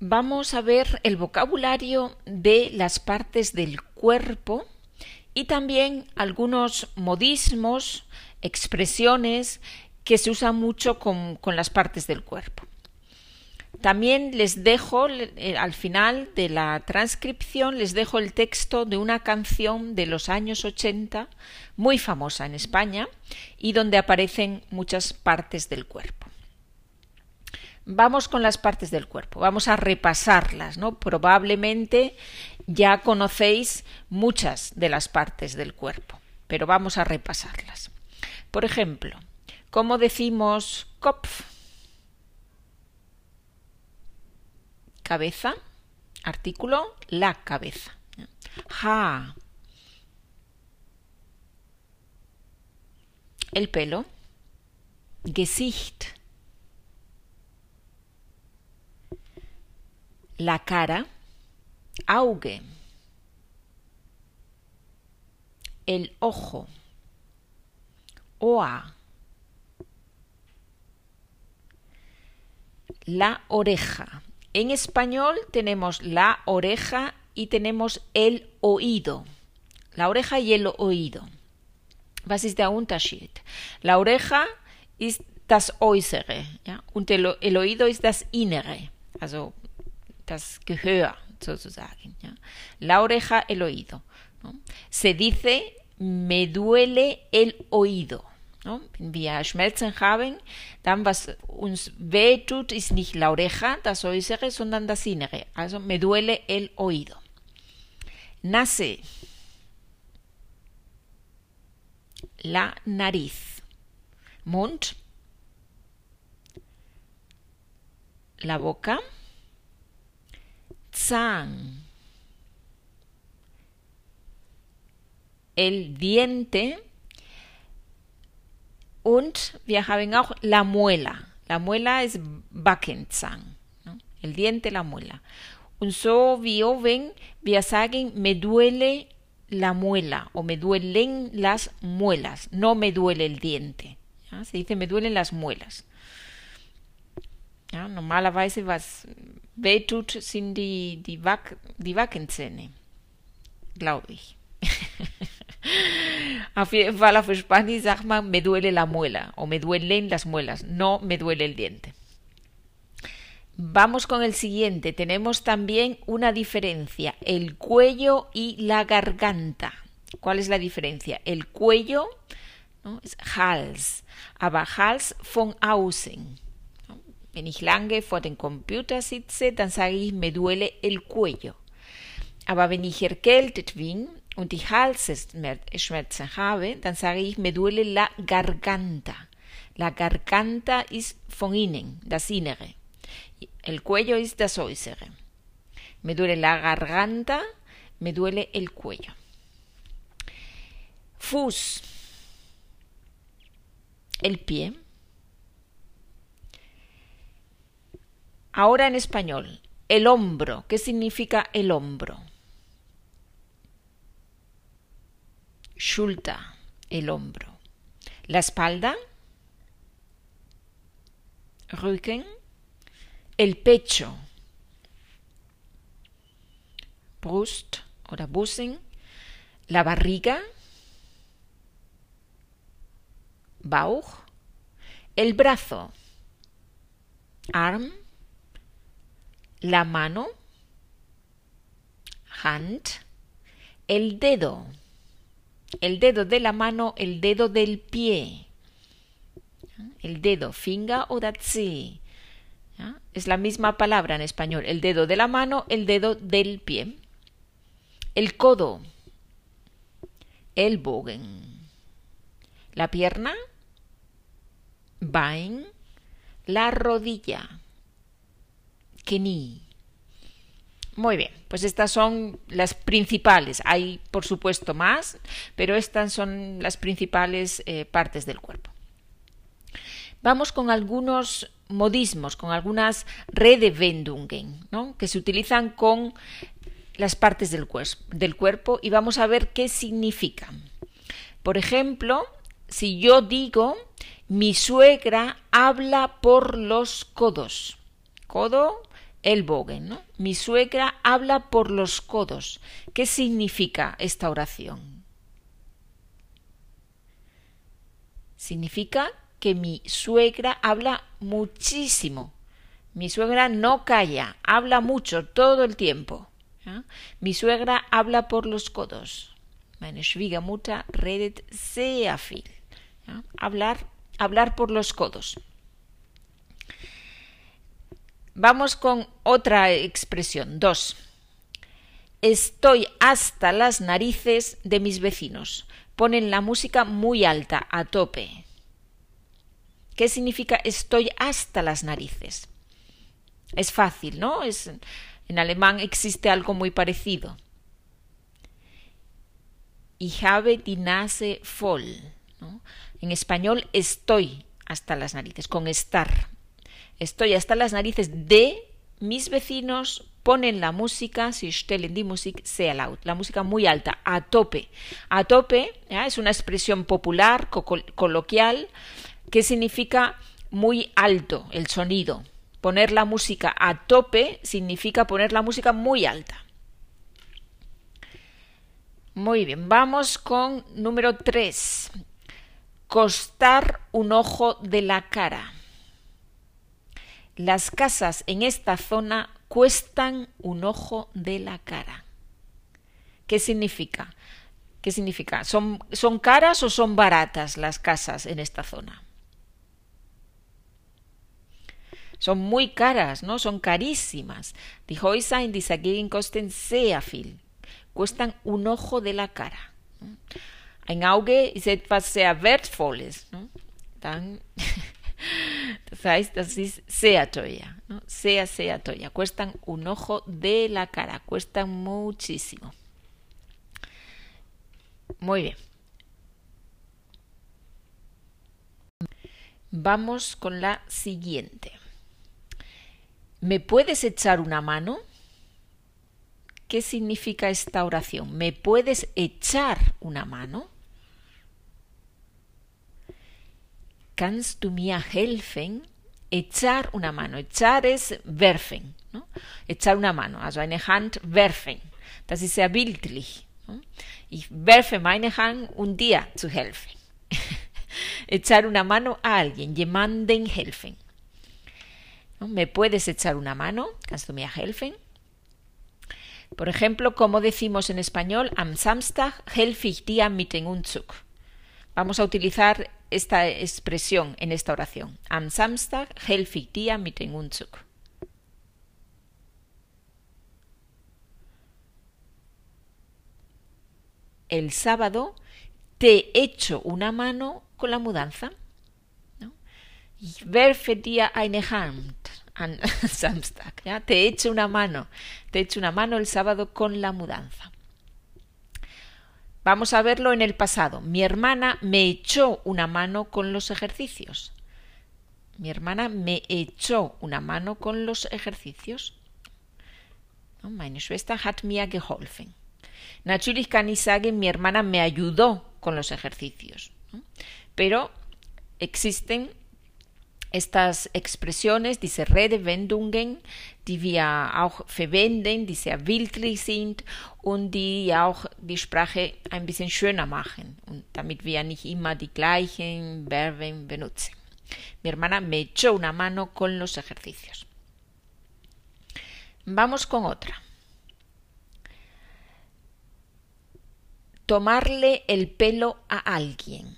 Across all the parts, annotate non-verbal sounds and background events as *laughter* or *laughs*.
vamos a ver el vocabulario de las partes del cuerpo y también algunos modismos, expresiones que se usan mucho con, las partes del cuerpo. También les dejo, eh, al final de la transcripción, les dejo el texto de una canción de los años 80, muy famosa en España, y donde aparecen muchas partes del cuerpo. Vamos con las partes del cuerpo, vamos a repasarlas, ¿no? Probablemente ya conocéis muchas de las partes del cuerpo, pero vamos a repasarlas. Por ejemplo, ¿cómo decimos Kopf? Cabeza, artículo, la cabeza. Ha. El pelo. Gesicht. La cara. Auge. El ojo. Oa. La oreja. En español tenemos la oreja y tenemos el oído. La oreja y el oído. Was ist der Unterschied? La oreja ist das Äußere ja? el oído ist das Innere, also das Gehör sozusagen. Ja? La oreja, el oído. ¿no? Se dice me duele el oído. ¿no? Wenn wir Schmerzen haben, dann was uns weh tut, ist nicht la oreja, das Äußere, sondern das Innere. Also me duele el oído. Nace la nariz. Mund. La boca. Zahn. El diente. Und wir haben auch la muela. La muela es Backenzahn. El diente, la muela. Und so wie oben, wir sagen, me duele la muela o me duelen las muelas, no me duele el diente. Se dice me duelen las muelas. Ja, normalerweise, was weh tut, sind die, die, Wack, die Wackenzähne, glaube ich. *laughs* Auf jeden Fall auf Spanisch sagt man, me duele la muela o me duelen las muelas, no me duele el diente. Vamos con el siguiente. Tenemos también una diferencia, el cuello y la garganta. ¿Cuál es la diferencia? El cuello ¿no? es Hals, aber Hals von außen. ¿No? Wenn ich lange vor dem Computer sitze, dann sage ich, me duele el cuello. Aber wenn ich erkältet bin und die Halsschmerzen habe, dann sage ich, me duele la garganta. La garganta ist von innen, das Innere. El cuello es das Äußere. Me duele la garganta, me duele el cuello. Fuß. El pie. Ahora en español. El hombro. ¿Qué significa el hombro? Schulter. El hombro. La espalda. Rücken el pecho, Brust oder Busen, la barriga, Bauch, el brazo, Arm, la mano, Hand, el dedo, el dedo de la mano, el dedo del pie, el dedo, Finger Zeh, ¿Ya? Es la misma palabra en español. El dedo de la mano, el dedo del pie. El codo. El bogen. La pierna. Bein. La rodilla. Muy bien, pues estas son las principales. Hay, por supuesto, más, pero estas son las principales eh, partes del cuerpo. Vamos con algunos modismos, con algunas Redewendungen, ¿no? que se utilizan con las partes del, del cuerpo y vamos a ver qué significan. Por ejemplo, si yo digo mi suegra habla por los codos. Codo Ellbogen, ¿no? Mi suegra habla por los codos. ¿Qué significa esta oración? Significa que mi suegra habla muchísimo. Mi suegra no calla, habla mucho todo el tiempo. Mi suegra habla por los codos. Meine Schwiegermutter redet sehr viel. Hablar, hablar por los codos. Vamos con otra expresión. Dos. Estoy hasta las narices de mis vecinos. Ponen la música muy alta, a tope. ¿Qué significa estoy hasta las narices? Es fácil, ¿no? Es, en alemán existe algo muy parecido. Ich habe die Nase voll. En español estoy hasta las narices, con estar. Estoy hasta las narices de mis vecinos ponen la música, si stellen die Musik sehr laut, la música muy alta, a tope. A tope es una expresión popular, coloquial, que significa muy alto el sonido. Poner la música a tope significa poner la música muy alta. Muy bien, vamos con número 3. Costar un ojo de la cara. Las casas en esta zona cuestan un ojo de la cara. ¿Qué significa? ¿Qué significa? ¿Son, ¿Son caras o son baratas las casas en esta zona? Son muy caras, ¿no? Son carísimas. Die Häuser in dieser Gegend kosten sehr viel. Cuestan un ojo de la cara. Ein Auge ist etwas sehr Wertvolles. ¿no? *laughs* heißt, das ist. ¿no? Sehr, sehr teuer. Cuestan un ojo de la cara. Cuestan muchísimo. Muy bien. Vamos con la siguiente. ¿Me puedes echar una mano? ¿Qué significa esta oración? ¿Me puedes echar una mano? Kannst du mir helfen? Echar una mano. Echar es werfen. ¿no? Echar una mano. Also eine Hand werfen. Das ist sehr bildlich. Ich werfe meine Hand, um dir zu helfen. *laughs* Echar una mano a alguien. Jemanden helfen. ¿Me puedes echar una mano? Kannst du mir helfen? Por ejemplo, como decimos en español, am Samstag helfe ich dir mit dem Umzug. Vamos a utilizar esta expresión en esta oración. Am Samstag helfe ich dir mit dem Umzug. El sábado te echo una mano con la mudanza. Ich werfe dir eine Hand an *laughs* Samstag. ¿ya? Te echo una mano. Te echo una mano el sábado con la mudanza. Vamos a verlo en el pasado. Mi hermana me echó una mano con los ejercicios. Mi hermana me echó una mano con los ejercicios. Meine Schwester hat mir geholfen. Natürlich kann ich sagen, mi hermana me ayudó con los ejercicios. Pero existen estas Expressiones, diese Redewendungen, die wir auch verwenden, die sehr bildlich sind und die auch die Sprache ein bisschen schöner machen, und damit wir nicht immer die gleichen Verben benutzen. Mi hermana me echó una mano con los ejercicios. Vamos con otra. Tomarle el pelo a alguien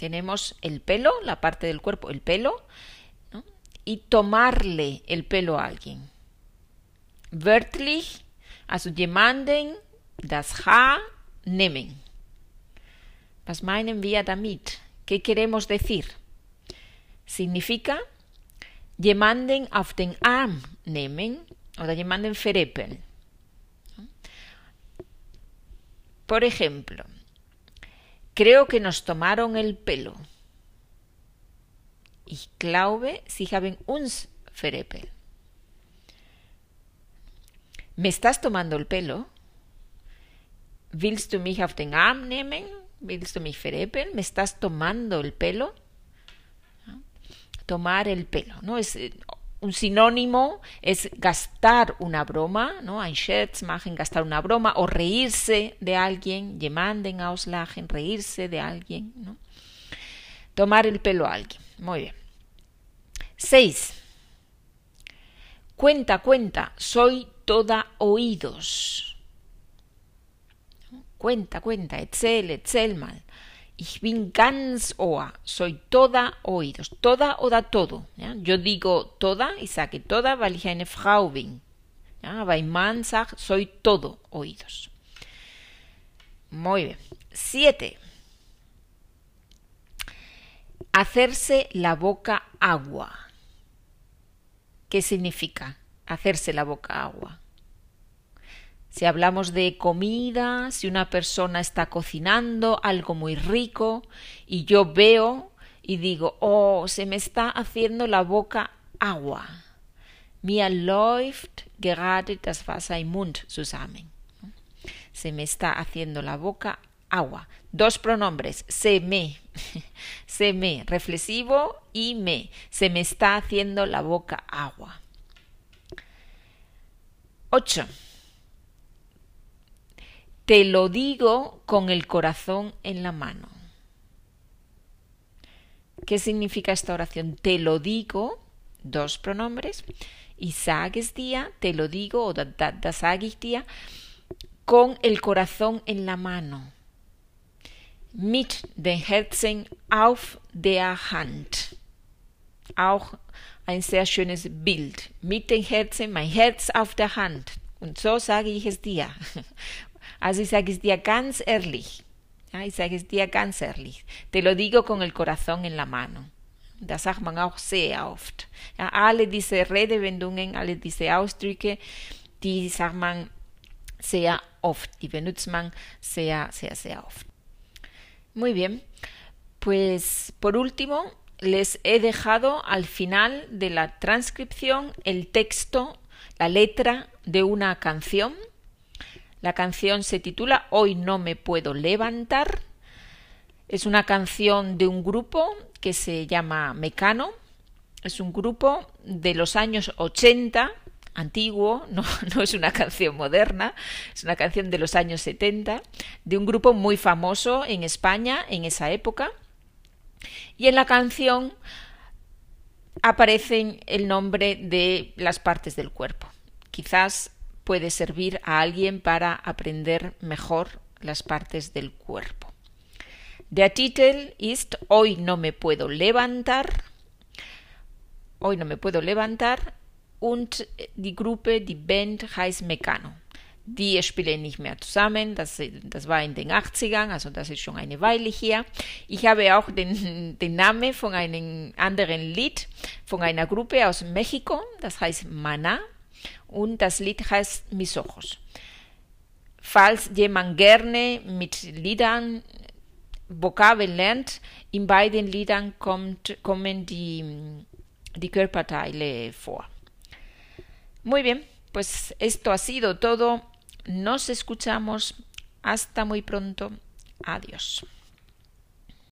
tenemos el pelo, la parte del cuerpo, el pelo, y tomarle el pelo a alguien. Wörtlich, also jemanden das Haar nehmen. Was meinen wir damit? ¿Qué queremos decir? Significa jemanden auf den Arm nehmen oder jemanden verepeln. Por ejemplo, Creo que nos tomaron el pelo. Ich glaube, sie haben uns verepelt. ¿Me estás tomando el pelo? ¿Willst du mich auf den Arm nehmen? ¿Willst du mich verepeln? ¿Me estás tomando el pelo? Tomar el pelo, ¿no? Es, un sinónimo es gastar una broma, ¿no? Ein Scherz machen, gastar una broma, o reírse de alguien, jemanden auslachen, reírse de alguien, ¿no? Tomar el pelo a alguien. Muy bien. Seis. Cuenta, cuenta, soy toda oídos. Cuenta, cuenta, erzähl, erzähl mal. Ich bin ganz Ohr, soy toda oídos. Toda oder todo. Ja? Yo digo toda y sage toda, weil ich eine Frau bin. Aber sagt, soy todo oídos. Muy bien. Siete. Hacerse la boca agua. ¿Qué significa hacerse la boca agua? Si hablamos de comida, si una persona está cocinando algo muy rico y yo veo y digo, oh, se me está haciendo la boca agua. Mir läuft gerade das Wasser im Mund zusammen. Se me está haciendo la boca agua. Dos pronombres, se me, *laughs* se me, reflexivo y me. Se me está haciendo la boca agua. 8. Te lo digo con el corazón en la mano. ¿Qué significa esta oración? Te lo digo, dos pronombres, y sages día, te lo digo, o da, da, día, con el corazón en la mano. Mit den Herzen auf der Hand. Auch ein sehr schönes Bild. Mit den Herzen, mein Herz auf der Hand. Und so sage ich es dir. Also ich es dir ganz ehrlich. Ja, ich sage es dir ganz ehrlich. Te lo digo con el corazón en la mano. Das sagt man auch sehr oft. Ja, alle diese Redewendungen, alle diese Ausdrücke, die sagt man sehr oft. Die benutzt man sehr, sehr, sehr oft. Muy bien. Pues por último, les he dejado al final de la transcripción el texto, la letra de una canción la canción se titula Hoy no me puedo levantar. Es una canción de un grupo que se llama Mecano. Es un grupo de los años 80, antiguo, *laughs* no, es una canción moderna, es una canción de los años 70, de un grupo muy famoso en España en esa época. Y en la canción aparecen el nombre de las partes del cuerpo. Quizás puede servir a alguien para aprender mejor las partes del cuerpo. Der Titel ist Hoy no me puedo levantar. Hoy no me puedo levantar. Und die Gruppe, die Band heißt Mecano. Die spielen nicht mehr zusammen, das, das war in den 80ern, also das ist schon eine Weile hier. Ich habe auch den, den Namen von einem anderen Lied von einer Gruppe aus Mexiko, das heißt Mana und das Lied heißt Mis Ojos. Falls jemand gerne mit Liedern Vokabeln lernt, in beiden Liedern kommt, kommen die, die Körperteile vor. Muy bien, pues esto ha sido todo. Nos escuchamos. Hasta muy pronto. Adiós.